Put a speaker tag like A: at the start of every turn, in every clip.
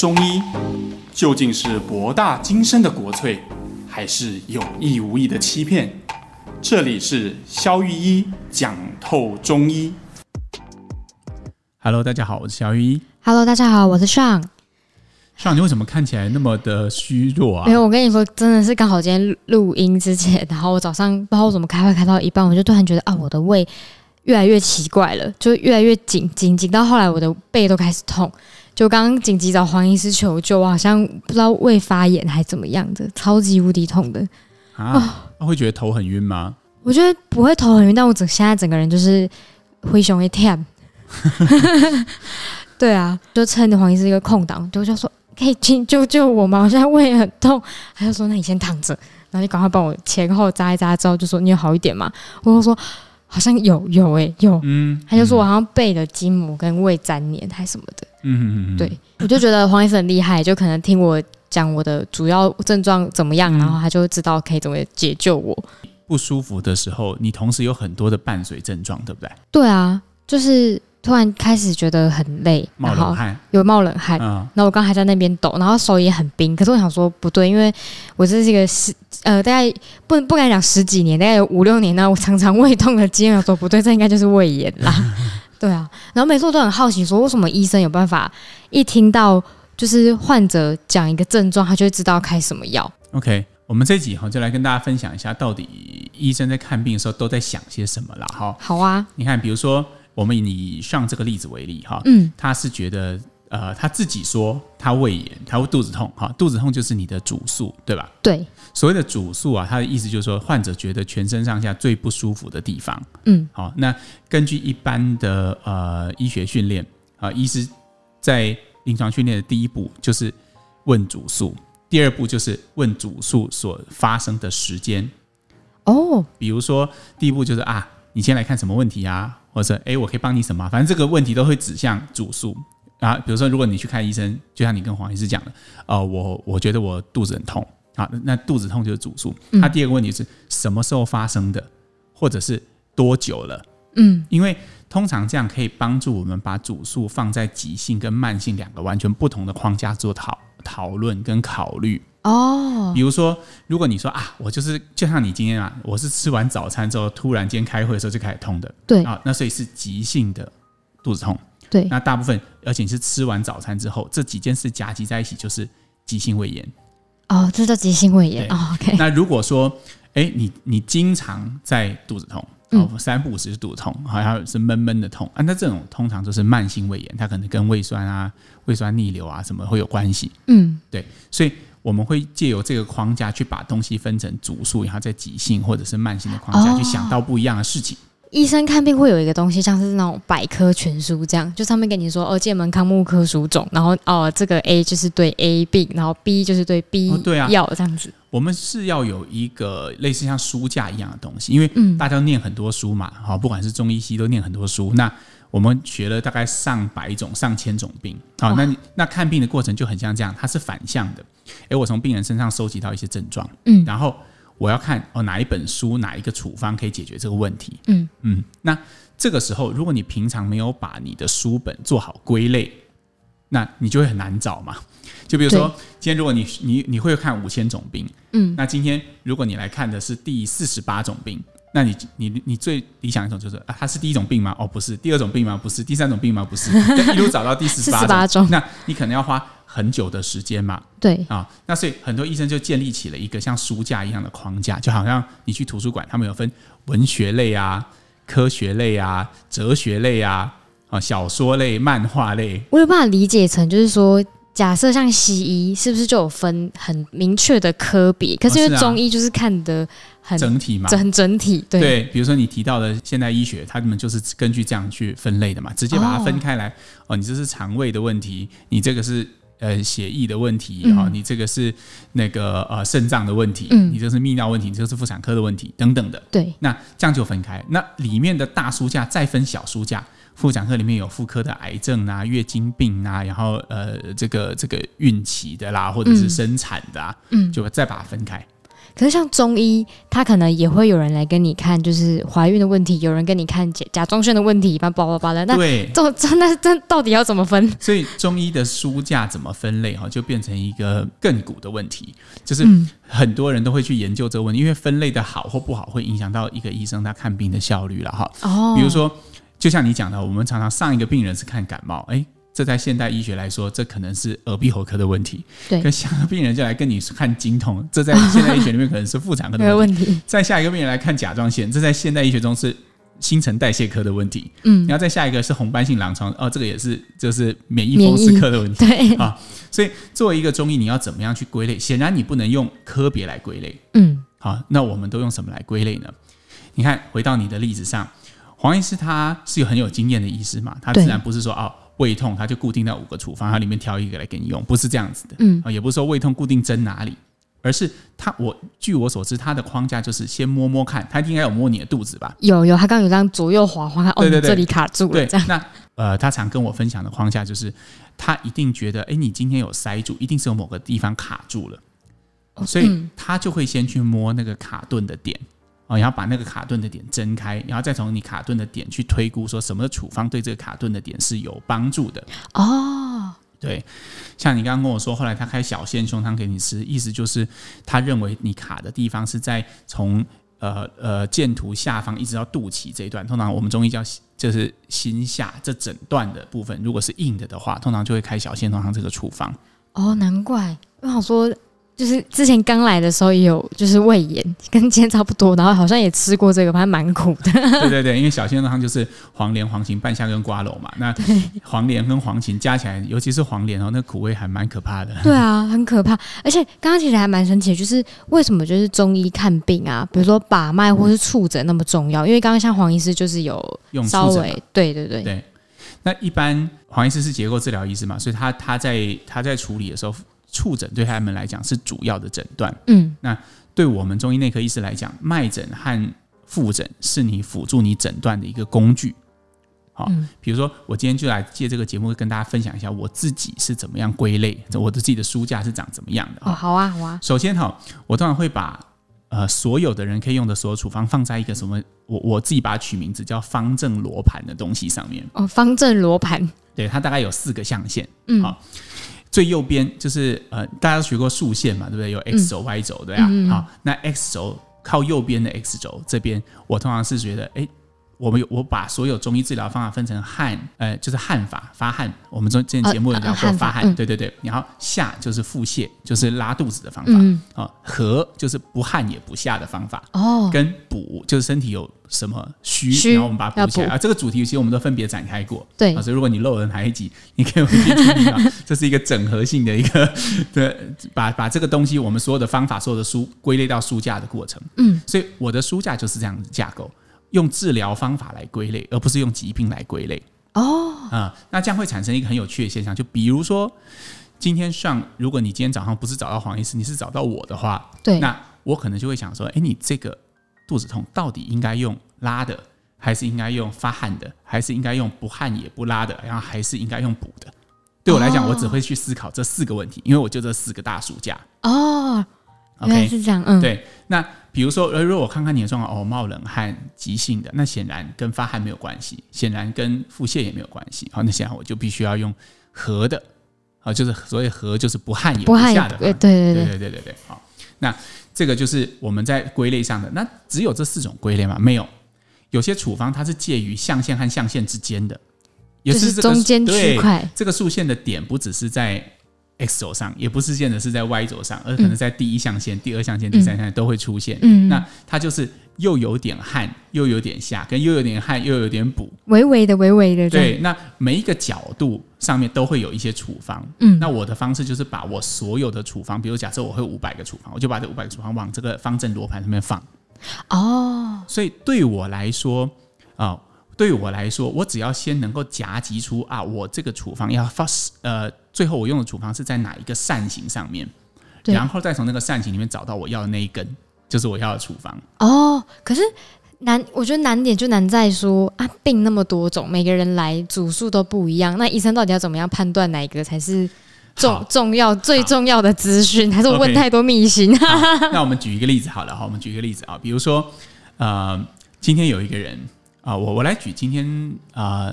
A: 中医究竟是博大精深的国粹，还是有意无意的欺骗？这里是肖玉医讲透中医。Hello，大家好，我是肖玉一。
B: Hello，大家好，我是 Sean。
A: Sean，你为什么看起来那么的虚弱啊？
B: 没有，我跟你说，真的是刚好今天录音之前，然后我早上不知道我怎么开会开到一半，我就突然觉得啊，我的胃越来越奇怪了，就越来越紧紧紧，到后来我的背都开始痛。就刚刚紧急找黄医师求救，我好像不知道胃发炎还怎么样的，超级无敌痛的
A: 啊！哦、会觉得头很晕吗？
B: 我觉得不会头很晕，但我整现在整个人就是灰熊一跳。对啊，就趁着黄医师一个空档，就就说可以请救救我吗？我现在胃很痛。他就说那你先躺着，然后你赶快帮我前后扎一扎，之后就说你有好一点吗？我就说好像有有诶、欸、有，嗯，他就说我好像背的筋膜跟胃粘连还什么的。嗯嗯嗯，对，我就觉得黄医生很厉害，就可能听我讲我的主要症状怎么样，嗯、然后他就知道可以怎么解救我。
A: 不舒服的时候，你同时有很多的伴随症状，对不对？
B: 对啊，就是突然开始觉得很累，
A: 冒冷汗，
B: 有冒冷汗。嗯，然后我刚还在那边抖，然后手也很冰。可是我想说不对，因为我这是一个十呃，大概不不敢讲十几年，大概有五六年呢，我常常胃痛的经验。我说不对，这应该就是胃炎啦。对啊，然后每次我都很好奇，说为什么医生有办法一听到就是患者讲一个症状，他就会知道开什么药
A: ？OK，我们这集哈就来跟大家分享一下，到底医生在看病的时候都在想些什么啦。哈，
B: 好啊，
A: 你看，比如说我们以上这个例子为例哈，嗯，他是觉得。呃，他自己说他胃炎，他会肚子痛，哈，肚子痛就是你的主诉，对吧？
B: 对。
A: 所谓的主诉啊，他的意思就是说，患者觉得全身上下最不舒服的地方，嗯，好，那根据一般的呃医学训练啊，医师在临床训练的第一步就是问主诉，第二步就是问主诉所发生的时间。哦，比如说第一步就是啊，你先来看什么问题啊，或者哎，我可以帮你什么？反正这个问题都会指向主诉。啊，比如说，如果你去看医生，就像你跟黄医师讲的，呃，我我觉得我肚子很痛，好，那肚子痛就是主诉。他第二个问题是什么时候发生的，或者是多久了？嗯，因为通常这样可以帮助我们把主诉放在急性跟慢性两个完全不同的框架做讨讨论跟考虑。哦，比如说，如果你说啊，我就是就像你今天啊，我是吃完早餐之后突然间开会的时候就开始痛的，
B: 对
A: 啊，那所以是急性的肚子痛。
B: 对，
A: 那大部分，而且你是吃完早餐之后，这几件事夹击在一起就是急性胃炎。
B: 哦，这叫急性胃炎。哦，OK。
A: 那如果说，哎，你你经常在肚子痛，哦，三不五时是肚子痛，好像是闷闷的痛啊，那这种通常都是慢性胃炎，它可能跟胃酸啊、胃酸逆流啊什么会有关系。嗯，对，所以我们会借由这个框架去把东西分成主诉，然后在急性或者是慢性的框架去想到不一样的事情。
B: 医生看病会有一个东西，像是那种百科全书这样，就上面跟你说哦，界门康目科属种，然后哦，这个 A 就是对 A 病，然后 B 就是对 B 药这样子。
A: 我们是要有一个类似像书架一样的东西，因为大家都念很多书嘛，好，不管是中医西都念很多书。那我们学了大概上百种、上千种病，好，那那看病的过程就很像这样，它是反向的。诶，我从病人身上收集到一些症状，嗯，然后。我要看哦，哪一本书，哪一个处方可以解决这个问题？嗯嗯，那这个时候，如果你平常没有把你的书本做好归类，那你就会很难找嘛。就比如说，今天如果你你你会看五千种病，嗯，那今天如果你来看的是第四十八种病，那你你你最理想一种就是啊，它是第一种病吗？哦，不是。第二种病吗？不是。第三种病吗？不是。就一路找到第四十八种，那你可能要花。很久的时间嘛，
B: 对
A: 啊，那所以很多医生就建立起了一个像书架一样的框架，就好像你去图书馆，他们有分文学类啊、科学类啊、哲学类啊、啊小说类、漫画类。
B: 我有办法理解成，就是说，假设像西医是不是就有分很明确的科别？可是因为中医就是看得很
A: 整体嘛，
B: 很整体。对，
A: 对，比如说你提到的现代医学，他们就是根据这样去分类的嘛，直接把它分开来。哦，哦，你这是肠胃的问题，你这个是。呃，血液的问题哈、嗯，你这个是那个呃肾脏的问题，嗯、你这是泌尿问题，你这是妇产科的问题等等的。
B: 对，
A: 那这样就分开。那里面的大书架再分小书架，妇产科里面有妇科的癌症啊、月经病啊，然后呃这个这个孕期的啦，或者是生产的啊，嗯，就再把它分开。
B: 可是像中医，他可能也会有人来跟你看，就是怀孕的问题，有人跟你看甲甲状腺的问题，叭叭叭叭的。那对，这这那这到底要怎么分？
A: 所以中医的书架怎么分类哈，就变成一个亘古的问题，就是很多人都会去研究这个问题，因为分类的好或不好，会影响到一个医生他看病的效率了哈。哦，比如说，就像你讲的，我们常常上一个病人是看感冒，哎。这在现代医学来说，这可能是耳鼻喉科的问题。对，跟下个病人就来跟你看经痛，这在现代医学里面可能是妇产科的 问题。问题再下一个病人来看甲状腺，这在现代医学中是新陈代谢科的问题。嗯，然后再下一个是红斑性狼疮，哦，这个也是就是免疫风湿科的问题。对啊，所以作为一个中医，你要怎么样去归类？显然你不能用科别来归类。嗯，好，那我们都用什么来归类呢？你看，回到你的例子上，黄医师他是有很有经验的医师嘛，他自然不是说哦。胃痛，他就固定在五个处方，它里面挑一个来给你用，不是这样子的。嗯，啊，也不是说胃痛固定针哪里，而是他我据我所知，他的框架就是先摸摸看，他应该有摸你的肚子吧？有有，他刚刚有这样左右滑滑，哦，对对对，这里卡住了。对，这样。那呃，他常跟我分享的框架就是，他一定觉得，哎，你今天有塞住，一定是有某个地方卡住了，所以他就会先去摸那个卡顿的点。哦，然后把那个卡顿的点睁开，然后再从你卡顿的点去推估，说什么处方对这个卡顿的点是有帮助的。哦，对，像你刚刚跟我说，后来他开小线胸汤给你吃，意思就是他认为你卡的地方是在从呃呃剑突下方一直到肚脐这一段，通常我们中医叫就是心下这整段的部分，如果是硬的的话，通常就会开小线胸汤这个处方。哦，难怪，我想说。就是之前刚来的时候也有，就是胃炎，跟今天差不多，然后好像也吃过这个，反正蛮苦的。对对对，因为小仙汤就是黄连、黄芩、半夏跟瓜蒌嘛。那 黄连跟黄芩加起来，尤其是黄连哦，那苦味还蛮可怕的。对啊，很可怕。而且刚刚其实还蛮神奇的，就是为什么就是中医看病啊，比如说把脉或是触诊那么重要？因为刚刚像黄医师就是有稍微用对对对对。那一般黄医师是结构治疗医师嘛，所以他他在他在处理的时候。触诊对他们来讲是主要的诊断，嗯，那对我们中医内科医师来讲，脉诊和复诊是你辅助你诊断的一个工具。好，嗯，比如说我今天就来借这个节目跟大家分享一下我自己是怎么样归类，我的自己的书架是长怎么样的。哦，好啊，好啊。首先哈，我通常会把呃所有的人可以用的所有处方放在一个什么，我我自己把它取名字叫方正罗盘的东西上面。哦，方正罗盘，对，它大概有四个象限。嗯，好。最右边就是呃，大家都学过竖线嘛，对不对？有 x 轴、y 轴，对啊？好，那 x 轴靠右边的 x 轴这边，我通常是觉得，哎。我们有我把所有中医治疗方法分成汗，呃，就是汗法发汗。我们中之前节目有聊过发汗，对对对。然后下就是腹泻，就是拉肚子的方法。啊，和就是不汗也不下的方法。哦，跟补就是身体有什么虚，然后我们把它补起来。啊，这个主题其实我们都分别展开过。对，所以如果你漏了哪一集，你可以回去听听啊。这是一个整合性的一个，对，把把这个东西我们所有的方法、所有的书归类到书架的过程。嗯，所以我的书架就是这样子架构。用治疗方法来归类，而不是用疾病来归类。哦，啊，那这样会产生一个很有趣的现象，就比如说，今天上，如果你今天早上不是找到黄医师，你是找到我的话，对，那我可能就会想说，哎，你这个肚子痛到底应该用拉的，还是应该用发汗的，还是应该用不汗也不拉的，然后还是应该用补的？对我来讲，我只会去思考这四个问题，因为我就这四个大暑假。哦。OK，是这样，嗯，对。那比如说，呃，如果我看看你的状况，哦，冒冷汗，急性的，那显然跟发汗没有关系，显然跟腹泻也没有关系。好，那显然我就必须要用和的，啊，就是所谓和就是不汗也不下的，对对对对对对对。好，那这个就是我们在归类上的。那只有这四种归类吗？没有，有些处方它是介于象限和象限之间的，也是这个中间区块。这个竖线的点不只是在。X 轴上也不是见得是在 Y 轴上，而可能在第一象限、嗯、第二象限、第三象限都会出现。嗯，那它就是又有点汗，又有点下，跟又有点汗，又有点补，微微的、微微的。对，那每一个角度上面都会有一些处方。嗯，那我的方式就是把我所有的处方，比如假设我会五百个处方，我就把这五百个处方往这个方正罗盘上面放。哦，所以对我来说啊。哦对我来说，我只要先能够夹击出啊，我这个处方要发呃，最后我用的处方是在哪一个扇形上面，然后再从那个扇形里面找到我要的那一根，就是我要的处方。哦，可是难，我觉得难点就难在说啊，病那么多种，每个人来组数都不一样，那医生到底要怎么样判断哪一个才是
B: 重重要最重要的资讯，还是我问太多秘辛？
A: 那我们举一个例子好了哈，我们举一个例子啊，比如说呃，今天有一个人啊，我我来举今天啊。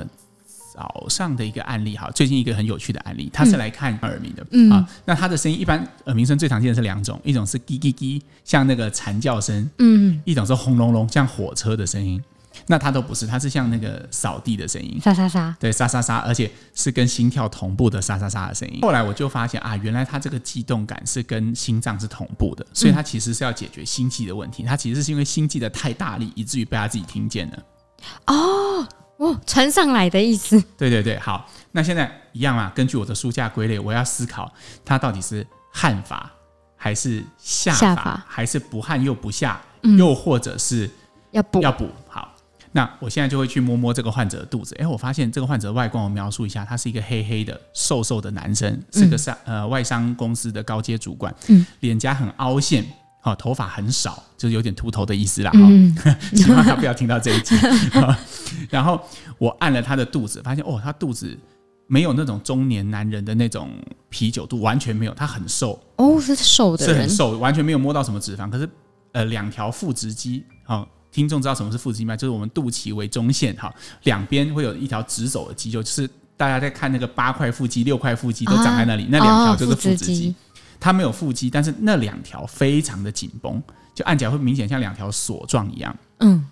A: 早上的一个案例哈，最近一个很有趣的案例，他是来看耳鸣的、嗯、啊。那他的声音一般耳鸣声最常见的是两种，一种是滴滴滴，像那个蝉叫声，嗯，一种是轰隆隆，像火车的声音。那他都不是，他是像那个扫地的声音，
B: 沙沙沙，
A: 对，沙沙沙，而且是跟心跳同步的沙沙沙的声音。后来我就发现啊，原来他这个悸动感是跟心脏是同步的，所以他其实是要解决心悸的问题。他其实是因为心悸的太大力，以至于被他自己听见了。
B: 哦。哦，传上来的意思。
A: 对对对，好，那现在一样啊？根据我的书架归类，我要思考它到底是汉法还是下法，还是不汉又不下，嗯、又或者是要补要补。好，那我现在就会去摸摸这个患者的肚子。哎，我发现这个患者外观，我描述一下，他是一个黑黑的、瘦瘦的男生，是个商、嗯、呃外商公司的高阶主管，嗯，脸颊很凹陷。哦，头发很少，就是有点秃头的意思啦。哈、嗯，希望他不要听到这一集。然后我按了他的肚子，发现哦，他肚子没有那种中年男人的那种啤酒肚，完全没有，他很瘦。
B: 哦，是瘦的，
A: 是很瘦，完全没有摸到什么脂肪。可是呃，两条腹直肌，好，听众知道什么是腹直肌吗？就是我们肚脐为中线，哈，两边会有一条直走的肌肉，就是大家在看那个八块腹肌、六块腹肌都长在那里，啊、那两条就是腹直肌。哦它没有腹肌，但是那两条非常的紧绷，就按起来会明显像两条锁状一样。嗯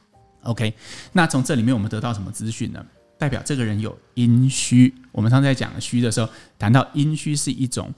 A: ，OK。那从这里面我们得到什么资讯呢？代表这个人有阴虚。我们刚才讲虚的时候，谈到阴虚是一种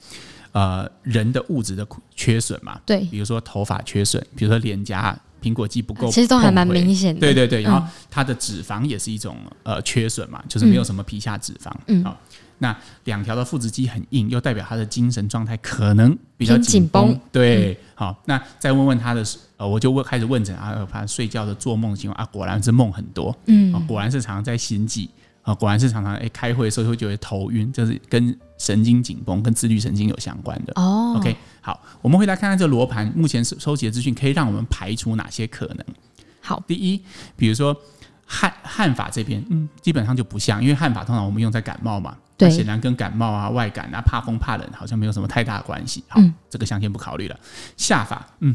A: 呃人的物质的缺损嘛？对，比如说头发缺损，比如说脸颊苹果肌不够，
B: 其实都还蛮明显的。
A: 对对对，然后它的脂肪也是一种呃缺损嘛，就是没有什么皮下脂肪。嗯。好。那两条的腹直肌很硬，又代表他的精神状态可能比较紧绷。对，嗯、好，那再问问他的，呃，我就问开始问诊啊，他睡觉的做梦情况啊，果然是梦很多，嗯，果然是常常在心悸。啊，果然是常常哎开会的时候会觉得头晕，就是跟神经紧绷、跟自律神经有相关的。哦，OK，好，我们回来看看这罗盘目前收集的资讯，可以让我们排除哪些可能？好，第一，比如说頷頷法这边，嗯，基本上就不像，因为汉法通常我们用在感冒嘛。对，显然跟感冒啊、外感啊、怕风怕冷好像没有什么太大的关系。好，嗯、这个象先不考虑了。下法，嗯，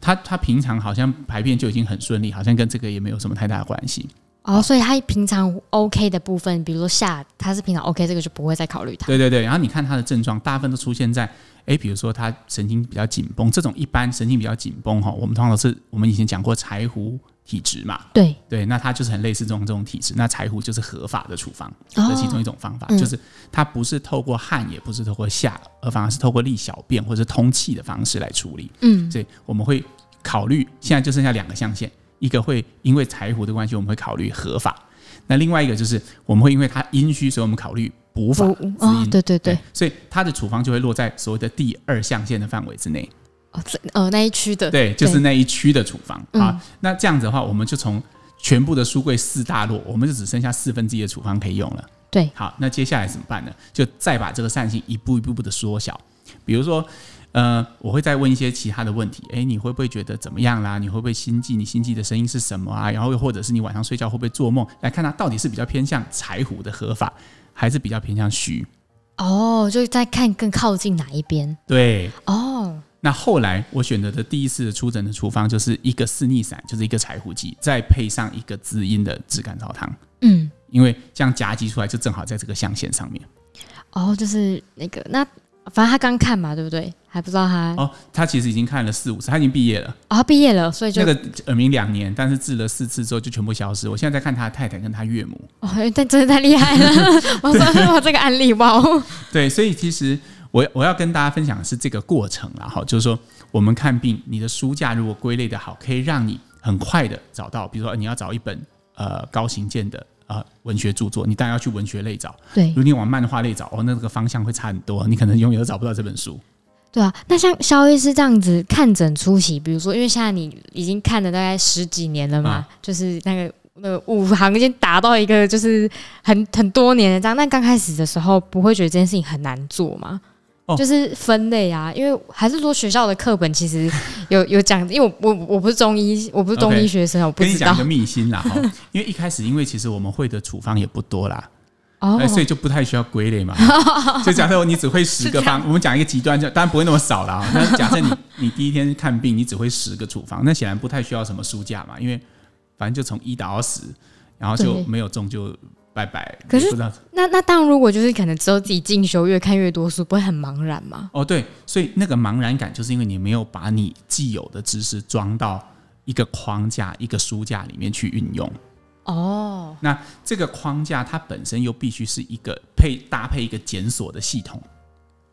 A: 他他平常好像排便就已经很顺利，好像跟这个也没有什么太大的关系。
B: 哦，所以他平常 OK 的部分，比如说下，他是平常 OK，这个就不会再考虑他。
A: 对对对，然后你看他的症状，大部分都出现在，哎，比如说他神经比较紧绷，这种一般神经比较紧绷哈，我们通常都是我们以前讲过柴胡。体质嘛，对对，那它就是很类似这种这种体质。那柴胡就是合法的处方的其中一种方法，哦、就是它不是透过汗，也不是透过下，而反而是透过利小便或者通气的方式来处理。嗯，所以我们会考虑，现在就剩下两个象限，一个会因为柴胡的关系，我们会考虑合法；那另外一个就是我们会因为它阴虚，所以我们考虑补法。
B: 哦，对对对，对，
A: 所以它的处方就会落在所谓的第二象限的范围之内。
B: 哦，这呃，那一区的
A: 对，就是那一区的处方啊。嗯、那这样子的话，我们就从全部的书柜四大落，我们就只剩下四分之一的处方可以用了。对，好，那接下来怎么办呢？就再把这个扇形一步一步步的缩小。比如说，呃，我会再问一些其他的问题。哎，你会不会觉得怎么样啦？你会不会心悸？你心悸的声音是什么啊？然后又或者是你晚上睡觉会不会做梦？来看它到底是比较偏向柴胡的合法，还是比较偏向虚？哦，
B: 就是在看更靠近哪一边？
A: 对，哦。那后来我选择的第一次的出诊的处方就是一个四逆散，就是一个柴胡剂，再配上一个滋阴的炙甘草汤。嗯，因为这样夹击出来就正好在这个象限上面。
B: 哦，就是那个那反正他刚看嘛，对不对？还不知道他
A: 哦，他其实已经看了四五次，他已经毕业了。
B: 哦，他毕业了，所以就
A: 那个耳鸣两年，但是治了四次之后就全部消失。我现在在看他的太太跟他岳母。
B: 哦，但真的太厉害了！我说我这个案例哇，
A: 对，所以其实。我我要跟大家分享的是这个过程啦，哈，就是说我们看病，你的书架如果归类的好，可以让你很快的找到，比如说你要找一本呃高行健的呃文学著作，你当然要去文学类找，对，如果你往漫画类找，哦，那这个方向会差很多，你可能永远都找不到这本书。
B: 对啊，那像肖医师这样子看诊初期，比如说，因为现在你已经看了大概十几年了嘛，啊、就是那个那个五行已经达到一个就是很很多年的这样，那刚开始的时候不会觉得这件事情很难做吗？就是分类啊，因为还是说学校的课本其实有 有讲，因为我我我不是中医，我不是中医学生，Okay, 我不知道。
A: 跟你讲一个秘辛啦，哈，因为一开始因为其实我们会的处方也不多啦，哦，所以就不太需要归类嘛。就假设你只会十个方，我们讲一个极端，就当然不会那么少了。那假设你你第一天看病，你只会十个处方，那显然不太需要什么书架嘛，因为反正就从一打到十，然后就没有中就拜拜。
B: 可是那那当然，如果就是可能只有自己进修，越看越多书，不会很茫然吗？
A: 哦，对，所以那个茫然感，就是因为你没有把你既有的知识装到一个框架、一个书架里面去运用。
B: 哦，
A: 那这个框架它本身又必须是一个配搭配一个检索的系统。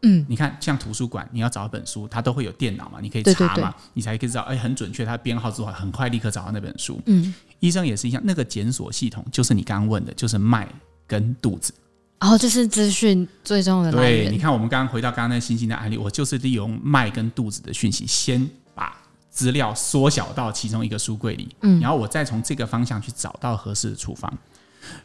B: 嗯，
A: 你看，像图书馆，你要找一本书，它都会有电脑嘛，你可以查嘛，
B: 对对对，
A: 你才可以知道，哎，很准确，它编号之后很快立刻找到那本书。
B: 嗯，
A: 医生也是一样，那个检索系统就是你刚刚问的，就是脉跟肚子。
B: 然后这是资讯最重要的来源。
A: 对，你看，我们刚刚回到刚刚那星星的案例，我就是利用脉跟肚子的讯息，先把资料缩小到其中一个书柜里，嗯，然后我再从这个方向去找到合适的处方。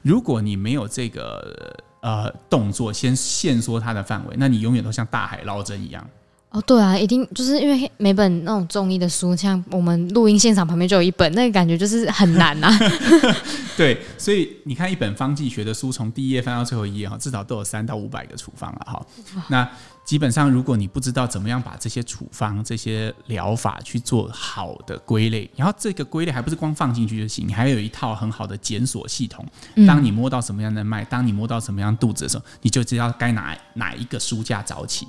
A: 如果你没有这个呃动作，先限缩它的范围，那你永远都像大海捞针一样。
B: 哦，对啊，一定就是因为每本那种中医的书，像我们录音现场旁边就有一本，那个感觉就是很难呐、啊。
A: 对，所以你看一本方剂学的书，从第一页翻到最后一页哈，至少都有三到五百个处方了哈。那基本上，如果你不知道怎么样把这些处方、这些疗法去做好的归类，然后这个归类还不是光放进去就行，你还有一套很好的检索系统。当你摸到什么样的脉，当你摸到什么样肚子的时候，你就知道该哪哪一个书架找起。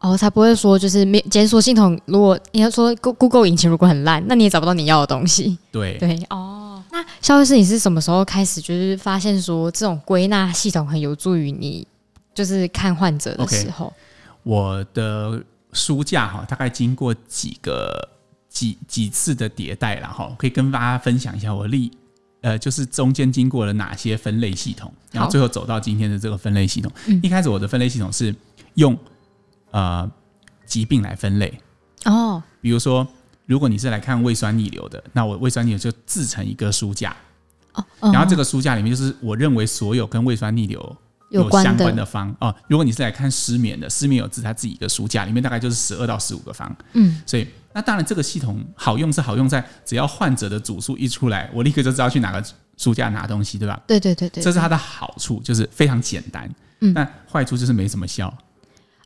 B: 哦，才不会说就是没检索系统。如果你要说 Google 引擎如果很烂，那你也找不到你要的东西。
A: 对
B: 对哦。那肖医师，你是什么时候开始就是发现说这种归纳系统很有助于你，就是看患者的时候？Okay,
A: 我的书架哈，大概经过几个几几次的迭代了哈，可以跟大家分享一下我历呃，就是中间经过了哪些分类系统，然后最后走到今天的这个分类系统。一开始我的分类系统是用。呃，疾病来分类。
B: 哦，
A: 比如说，如果你是来看胃酸逆流的，那我胃酸逆流就自成一个书架。
B: 哦，
A: 然后这个书架里面就是我认为所有跟胃酸逆流有相关的方哦。如果你是来看失眠的，失眠有自他自己一个书架，里面大概就是十二到十五个方，
B: 嗯，
A: 所以那当然这个系统好用是好用在只要患者的主数一出来，我立刻就知道去哪个书架拿东西，对吧？
B: 对对对对，
A: 这是它的好处，就是非常简单，
B: 嗯，
A: 那坏处就是没什么效。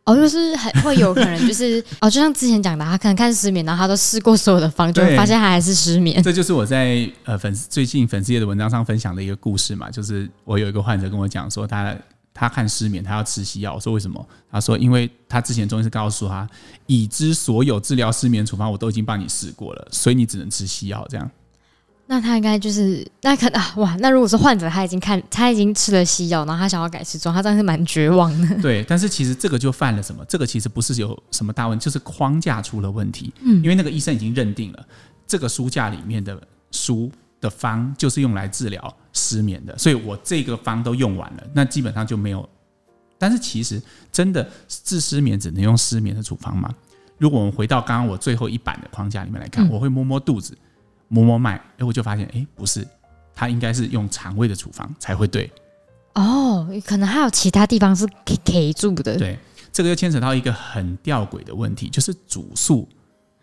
B: 哦，就是很会有可能，就是 哦，就像之前讲的，他可能看失眠，然后他都试过所有的方，就发现他还是失眠。
A: 这就是我在呃粉丝最近粉丝页的文章上分享的一个故事嘛，就是我有一个患者跟我讲说他，他他看失眠，他要吃西药。我说为什么？他说因为他之前中医是告诉他，已知所有治疗失眠处方我都已经帮你试过了，所以你只能吃西药这样。
B: 那他应该就是那可能啊哇，那如果是患者，他已经看他已经吃了西药，然后他想要改吃中，他真的是蛮绝望的。
A: 对，但是其实这个就犯了什么？这个其实不是有什么大问题，就是框架出了问题。
B: 嗯，
A: 因为那个医生已经认定了这个书架里面的书的方就是用来治疗失眠的，所以我这个方都用完了，那基本上就没有。但是其实真的治失眠只能用失眠的处方吗？如果我们回到刚刚我最后一版的框架里面来看，嗯、我会摸摸肚子。摸摸脉，哎，我就发现，哎，不是，它应该是用肠胃的处方才会对。
B: 哦，可能还有其他地方是可以可住的。
A: 对，这个又牵扯到一个很吊诡的问题，就是主诉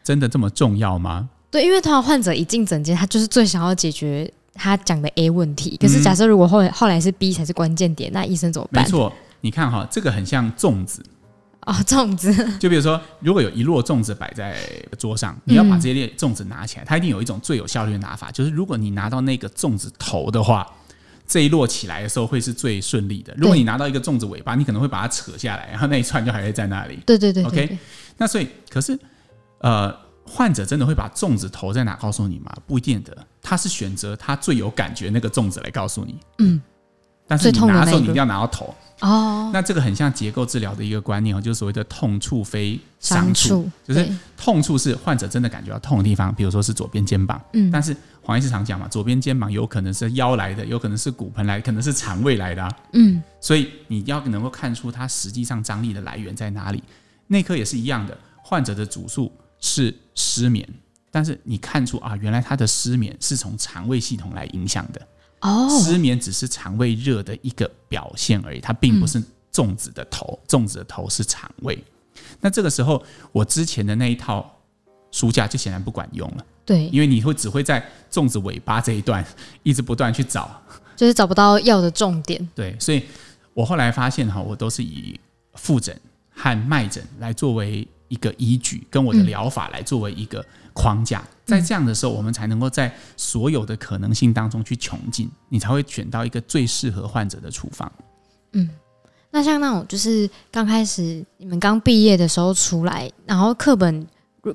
A: 真的这么重要吗？
B: 对，因为通常患者一进诊间，他就是最想要解决他讲的 A 问题。可是假设如果后来后来是 B 才是关键点，那医生怎么办？
A: 没错，你看哈，这个很像粽子。
B: 哦，粽子。
A: 就比如说，如果有一摞粽子摆在桌上，你要把这些列粽子拿起来，它一定有一种最有效率的拿法，就是如果你拿到那个粽子头的话，这一摞起来的时候会是最顺利的。如果你拿到一个粽子尾巴，你可能会把它扯下来，然后那一串就还会在那里。
B: 对对对，对。
A: OK，那所以，可是，呃，患者真的会把粽子投在哪告诉你吗？不一定的，他是选择他最有感觉那个粽子来告诉你。
B: 嗯。
A: 但是你拿的时候，你一定要拿到头。
B: 哦，
A: 那这个很像结构治疗的一个观念哦，就是所谓的痛处非伤
B: 处，
A: 就是痛处是患者真的感觉到痛的地方，比如说是左边肩膀，
B: 嗯，
A: 但是黄医师常讲嘛，左边肩膀有可能是腰来的，有可能是骨盆来的，可能是肠胃来的，啊，
B: 嗯，
A: 所以你要能够看出它实际上张力的来源在哪里。内科也是一样的，患者的主诉是失眠，但是你看出啊，原来他的失眠是从肠胃系统来影响的。
B: 哦，
A: 失眠只是肠胃热的一个表现而已，它并不是粽子的头，嗯、粽子的头是肠胃。那这个时候，我之前的那一套书架就显然不管用了。
B: 对，
A: 因为你会只会在粽子尾巴这一段一直不断去找，
B: 就是找不到药的重点。
A: 对，所以我后来发现哈，我都是以复诊和脉诊来作为一个依据，跟我的疗法来作为一个框架，在这样的时候，我们才能够在所有的可能性当中去穷尽，你才会选到一个最适合患者的处方。
B: 嗯，那像那种就是刚开始你们刚毕业的时候出来，然后课本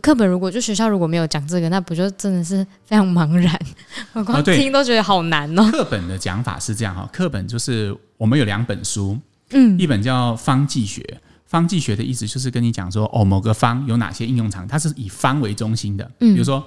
B: 课本如果就学校如果没有讲这个，那不就真的是非常茫然？我光听都觉得好难哦。
A: 课本的讲法是这样哈，课本就是我们有两本书，嗯，一本叫《方剂学》。方剂学的意思就是跟你讲说，哦，某个方有哪些应用场，它是以方为中心的。嗯，比如说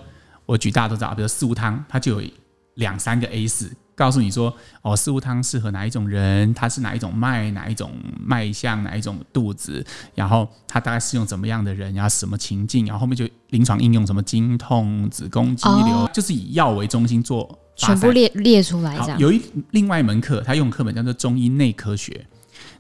A: 我举大家都知道，比如四物汤，它就有两三个 A 四，告诉你说，哦，四物汤适合哪一种人，它是哪一种脉，哪一种脉象，哪一种肚子，然后它大概适用怎么样的人，然后什么情境，然后后面就临床应用什么经痛、子宫肌瘤，哦、就是以药为中心做，
B: 全部列列出来这样。
A: 有一另外一门课，它用课本叫做中医内科学。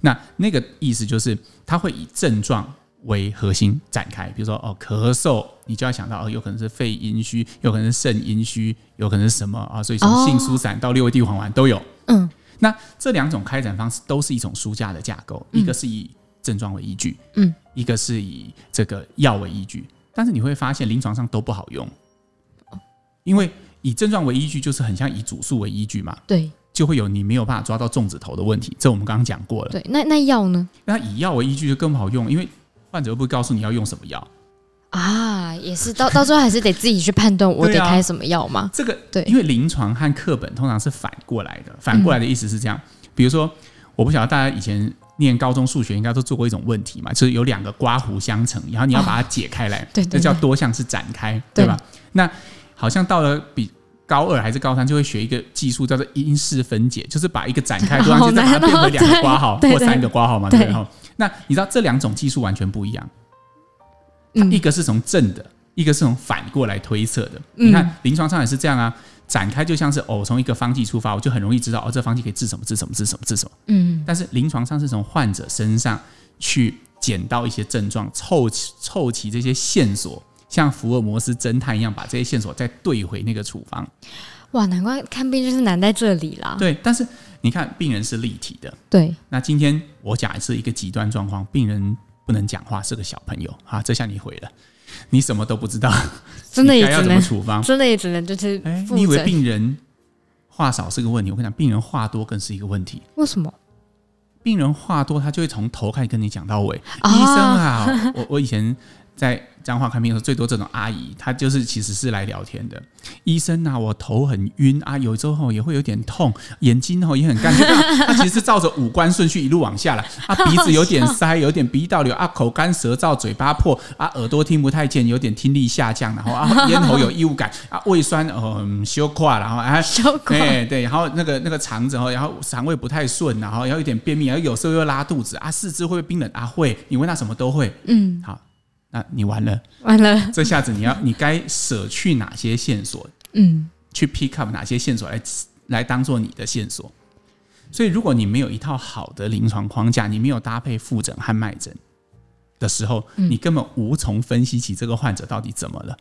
A: 那那个意思就是，它会以症状为核心展开。比如说，哦，咳嗽，你就要想到，哦，有可能是肺阴虚，有可能是肾阴虚，有可能是什么啊？所以从杏苏散到六味地黄丸都有。嗯，那这两种开展方式都是一种书架的架构，一个是以症状为依据，嗯，一个是以这个药为依据。但是你会发现，临床上都不好用，因为以症状为依据，就是很像以主诉为依据嘛。
B: 对。
A: 就会有你没有办法抓到粽子头的问题，这我们刚刚讲过了。
B: 对，那那药呢？
A: 那以药为依据就更不好用，因为患者又不会告诉你要用什么药
B: 啊，也是到 到最后还是得自己去判断我得开什么药嘛。
A: 啊、这个对，因为临床和课本通常是反过来的，反过来的意思是这样。嗯、比如说，我不晓得大家以前念高中数学应该都做过一种问题嘛，就是有两个刮弧相乘，然后你要把它解开来，这、哦、叫多项式展开，对吧？对那好像到了比。高二还是高三就会学一个技术，叫做因式分解，就是把一个展开，突然间再把它变回两个括号或三个括号嘛，对哈？那你知道这两种技术完全不一样，一个是从正的，一个是从反过来推测的。你看临床上也是这样啊，展开就像是哦，从一个方剂出发，我就很容易知道哦，这方剂可以治什么治什么治什么治什么。嗯，但是临床上是从患者身上去捡到一些症状，凑齐凑齐这些线索。像福尔摩斯侦探一样，把这些线索再对回那个处方。
B: 哇，难怪看病就是难在这里啦。
A: 对，但是你看，病人是立体的。
B: 对。
A: 那今天我假设一个极端状况，病人不能讲话，是个小朋友啊，这下你毁了，你什么都不知道，
B: 真的也只能
A: 要怎么处方？
B: 真的也只能就是。哎，
A: 你以为病人话少是个问题？我跟你讲，病人话多更是一个问题。
B: 为什么？
A: 病人话多，他就会从头开始跟你讲到尾。哦、医生啊，我我以前。在彰化看病的时候，最多这种阿姨，她就是其实是来聊天的。医生啊，我头很晕啊，有时候也会有点痛，眼睛吼也很干。她其实是照着五官顺序一路往下来。啊，鼻子有点塞，有点鼻道流啊，口干舌燥，嘴巴破啊，耳朵听不太见，有点听力下降，然后啊，咽喉有异物感啊，胃酸嗯休胯，然后啊，对对，然后那个那个肠子哦，然后肠胃不太顺，然后然后有点便秘，然后有时候又拉肚子啊，四肢会不会冰冷啊？会，你问他什么都会。嗯，好。那你完了，
B: 完了！
A: 这下子你要，你该舍去哪些线索？嗯，去 pick up 哪些线索来来当做你的线索？所以，如果你没有一套好的临床框架，你没有搭配复诊和脉诊的时候，你根本无从分析起这个患者到底怎么了。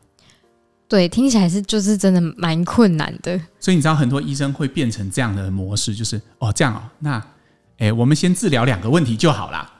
B: 对，听起来是就是真的蛮困难的。
A: 所以你知道，很多医生会变成这样的模式，就是哦，这样哦，那诶，我们先治疗两个问题就好啦。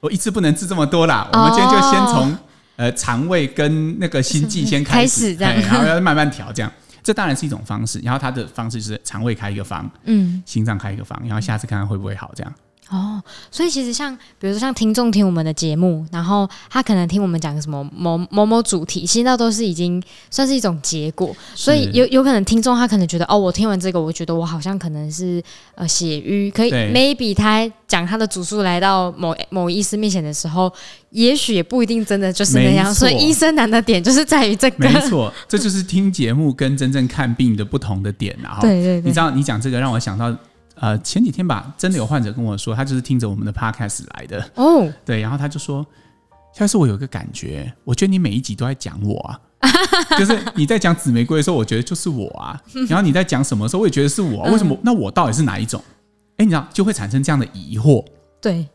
A: 我一次不能治这么多啦，我们今天就先从、哦、呃肠胃跟那个心悸先 开始，开始这样，然后要慢慢调，这样，这当然是一种方式。然后他的方式就是肠胃开一个方，嗯，心脏开一个方，然后下次看看会不会好，这样。
B: 哦，所以其实像比如说像听众听我们的节目，然后他可能听我们讲什么某某某主题，其实那都是已经算是一种结果。所以有有可能听众他可能觉得哦，我听完这个，我觉得我好像可能是呃血瘀，可以 maybe 他讲他的主诉来到某某医师面前的时候，也许也不一定真的就是那样。所以医生难的点就是在于这个，
A: 没错，这就是听节目跟真正看病的不同的点。然后，对对对，你知道你讲这个让我想到。呃，前几天吧，真的有患者跟我说，他就是听着我们的 podcast 来的。哦，对，然后他就说，下次我有一个感觉，我觉得你每一集都在讲我啊，就是你在讲紫玫瑰的时候，我觉得就是我啊，然后你在讲什么的时候，我也觉得是我，为什么？那我到底是哪一种？哎，你知道就会产生这样的疑惑，
B: 对，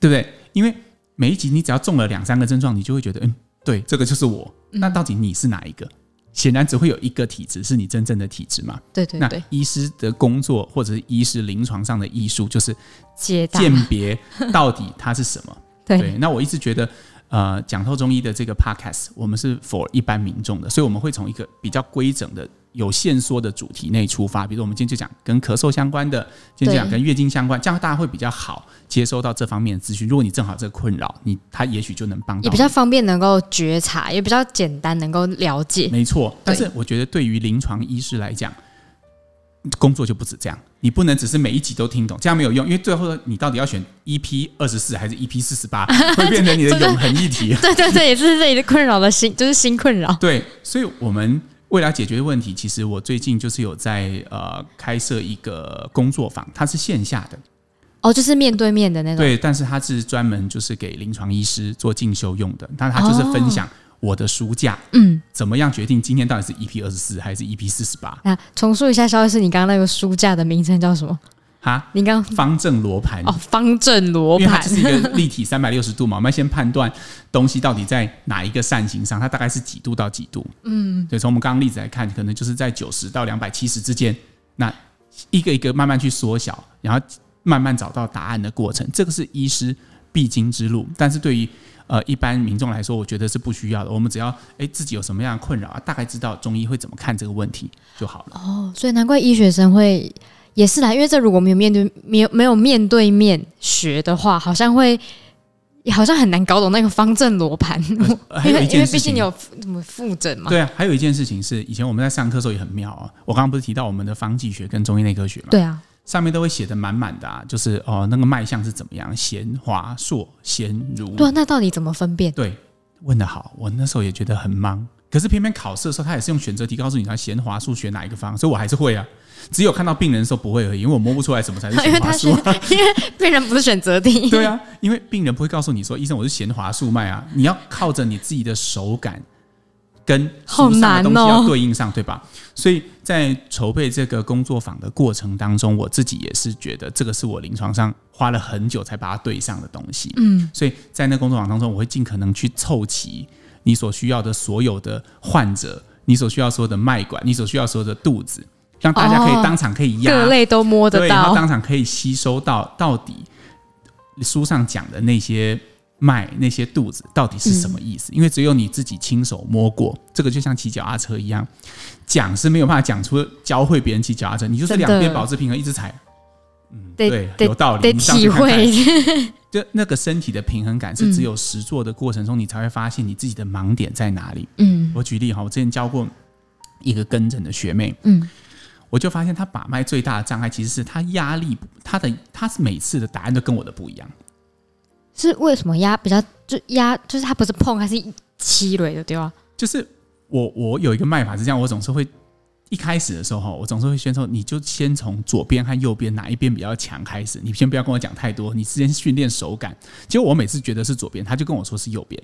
A: 对不对？因为每一集你只要中了两三个症状，你就会觉得，嗯，对，这个就是我，那到底你是哪一个？显然只会有一个体质是你真正的体质嘛。
B: 对对对。
A: 那医师的工作或者是医师临床上的艺术，就是
B: 鉴
A: 别到底它是什么。
B: 对，
A: 对。那我一直觉得。呃，讲透中医的这个 podcast，我们是 for 一般民众的，所以我们会从一个比较规整的、有线索的主题内出发。比如，我们今天就讲跟咳嗽相关的，今天就讲跟月经相关，这样大家会比较好接收到这方面的资讯。如果你正好这个困扰，你他也许就能帮到你，
B: 也比较方便能够觉察，也比较简单能够了解。
A: 没错，但是我觉得对于临床医师来讲。工作就不止这样，你不能只是每一集都听懂，这样没有用。因为最后你到底要选 EP 二十四还是 EP 四十八，会变成你的永恒议题。
B: 对对对，也是这里的困扰的新，就是新困扰。
A: 对，所以我们为了解决问题，其实我最近就是有在呃开设一个工作坊，它是线下的。
B: 哦，就是面对面的那种。
A: 对，但是它是专门就是给临床医师做进修用的，那它就是分享。哦我的书架，嗯，怎么样决定今天到底是 EP 二十四还是 EP 四十八？
B: 啊，重述一下，肖医师，你刚刚那个书架的名称叫什么？
A: 哈，
B: 你刚
A: 方正罗盘
B: 哦，方正罗盘，
A: 它是一个立体三百六十度嘛，我们要先判断东西到底在哪一个扇形上，它大概是几度到几度？嗯，对，从我们刚刚例子来看，可能就是在九十到两百七十之间，那一个一个慢慢去缩小，然后慢慢找到答案的过程，这个是医师必经之路，但是对于呃，一般民众来说，我觉得是不需要的。我们只要哎自己有什么样的困扰啊，大概知道中医会怎么看这个问题就好了。
B: 哦，所以难怪医学生会也是啦，因为这如果没有面对没有没有面对面学的话，好像会好像很难搞懂那个方正罗盘。
A: 呃、还有一件事情，
B: 因为毕竟你有什么复诊嘛？
A: 对啊，还有一件事情是，以前我们在上课的时候也很妙啊。我刚刚不是提到我们的方剂学跟中医内科学嘛？
B: 对啊。
A: 上面都会写得满满的啊，就是哦，那个脉象是怎么样，弦、滑、硕、弦、濡。
B: 对，那到底怎么分辨？
A: 对，问得好，我那时候也觉得很茫。可是偏偏考试的时候，他也是用选择题告诉你他弦、滑、数选哪一个方，所以我还是会啊。只有看到病人的时候不会而已，因为我摸不出来什么才是 弦、滑、数。
B: 因为病人不是选择题。
A: 对啊，因为病人不会告诉你说，医生我是弦、滑、素脉啊，你要靠着你自己的手感。跟书上的东西要对应上，对吧？所以在筹备这个工作坊的过程当中，我自己也是觉得这个是我临床上花了很久才把它对上的东西。嗯，所以在那工作坊当中，我会尽可能去凑齐你所需要的所有的患者，你所需要所有的脉管，你所需要所有的肚子，让大家可以当场可以压，
B: 各类都摸得到，
A: 然后当场可以吸收到到底书上讲的那些。脉那些肚子到底是什么意思？嗯、因为只有你自己亲手摸过，这个就像骑脚踏车一样，讲是没有办法讲出教会别人骑脚踏车。你就是两边保持平衡，一直踩，嗯，对，有道理。
B: 得体会，
A: 就那个身体的平衡感是只有实做的过程中，你才会发现你自己的盲点在哪里。嗯，我举例哈，我之前教过一个跟诊的学妹，嗯，我就发现她把脉最大的障碍其实是她压力，她的她是每次的答案都跟我的不一样。
B: 是为什么压比较就压就是它不是碰还是七垒的对吧？
A: 就是我我有一个卖法是这样，我总是会一开始的时候，我总是会先说，你就先从左边和右边哪一边比较强开始，你先不要跟我讲太多，你先训练手感。结果我每次觉得是左边，他就跟我说是右边；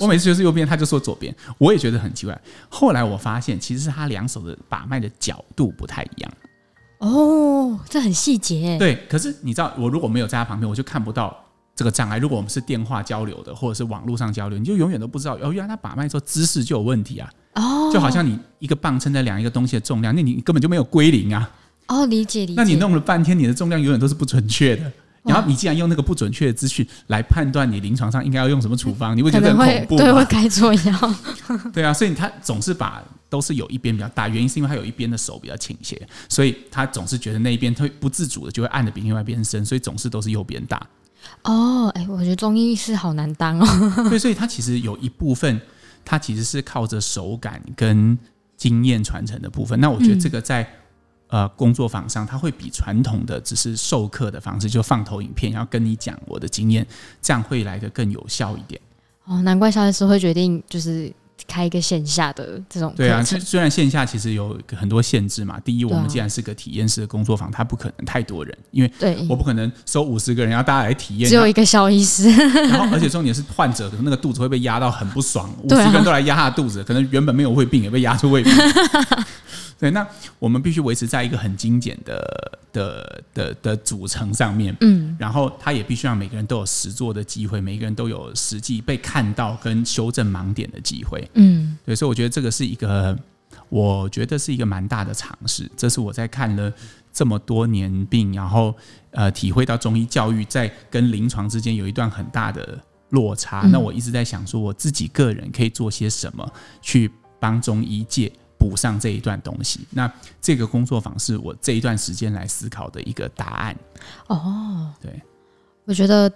A: 我每次觉得是右边，他就说左边。我也觉得很奇怪。后来我发现，其实是他两手的把脉的角度不太一样。
B: 哦，这很细节。
A: 对，可是你知道，我如果没有在他旁边，我就看不到。这个障碍，如果我们是电话交流的，或者是网络上交流，你就永远都不知道哦，原来他把脉之后姿势就有问题啊！哦，就好像你一个磅秤在量一个东西的重量，那你根本就没有归零啊！
B: 哦，理解理解。
A: 那你弄了半天，你的重量永远都是不准确的。然后你既然用那个不准确的资讯来判断你临床上应该要用什么处方，你会觉得很恐怖？
B: 对，会开错药。
A: 对啊，所以他总是把都是有一边比较大，原因是因为他有一边的手比较倾斜，所以他总是觉得那一边他会不自主的就会按的比另外一边深，所以总是都是右边大。
B: 哦，哎，我觉得中医师好难当哦。
A: 对，所以它其实有一部分，它其实是靠着手感跟经验传承的部分。那我觉得这个在、嗯、呃工作坊上，它会比传统的只是授课的方式，就放投影片，然后跟你讲我的经验，这样会来的更有效一点。
B: 哦，难怪肖医师会决定就是。开一个线下的这种
A: 对啊，虽然线下其实有很多限制嘛。第一，我们既然是个体验式的工作坊，它不可能太多人，因为对我不可能收五十个人，然后大家来体验。
B: 只有一个小医师，
A: 然后而且重点是患者可能那个肚子会被压到很不爽，五十个人都来压他的肚子，可能原本没有胃病也被压出胃病。对，那我们必须维持在一个很精简的的的的组成上面，嗯，然后他也必须让每个人都有实做的机会，每个人都有实际被看到跟修正盲点的机会，嗯，对，所以我觉得这个是一个我觉得是一个蛮大的尝试。这是我在看了这么多年病，然后呃，体会到中医教育在跟临床之间有一段很大的落差。嗯、那我一直在想说，我自己个人可以做些什么去帮中医界补上这一段东西。那这个工作坊是我这一段时间来思考的一个答案。
B: 哦，
A: 对，
B: 我觉得。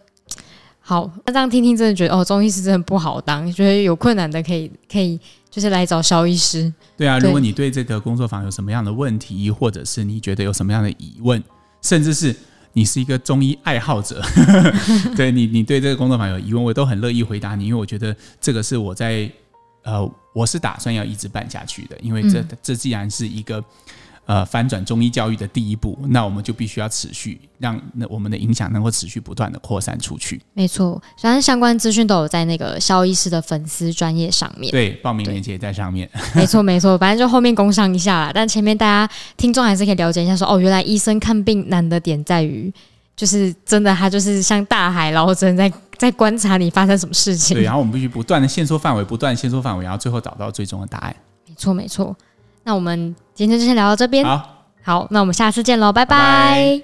B: 好，那这样听听，真的觉得哦，中医师真的不好当。觉得有困难的可以可以，就是来找肖医师。
A: 对啊，对，如果你对这个工作坊有什么样的问题，或者是你觉得有什么样的疑问，甚至是你是一个中医爱好者，对你你对这个工作坊有疑问，我都很乐意回答你，因为我觉得这个是我在呃，我是打算要一直办下去的，因为这、嗯、这既然是一个。呃，翻转中医教育的第一步，那我们就必须要持续让那我们的影响能够持续不断的扩散出去。
B: 没错，反正相关资讯都有在那个肖医师的粉丝专业上面。
A: 对，报名链接在上面。
B: 没错，没错，反正就后面工商一下啦。但前面大家听众还是可以了解一下说，说哦，原来医生看病难的点在于，就是真的他就是像大海捞针，在在观察你发生什么事情。
A: 对，然后我们必须不断的限缩范围，不断限缩范围，然后最后找到最终的答案。
B: 没错，没错。那我们今天就先聊到这边。
A: 好，
B: 好，那我们下次见喽，拜拜。拜拜。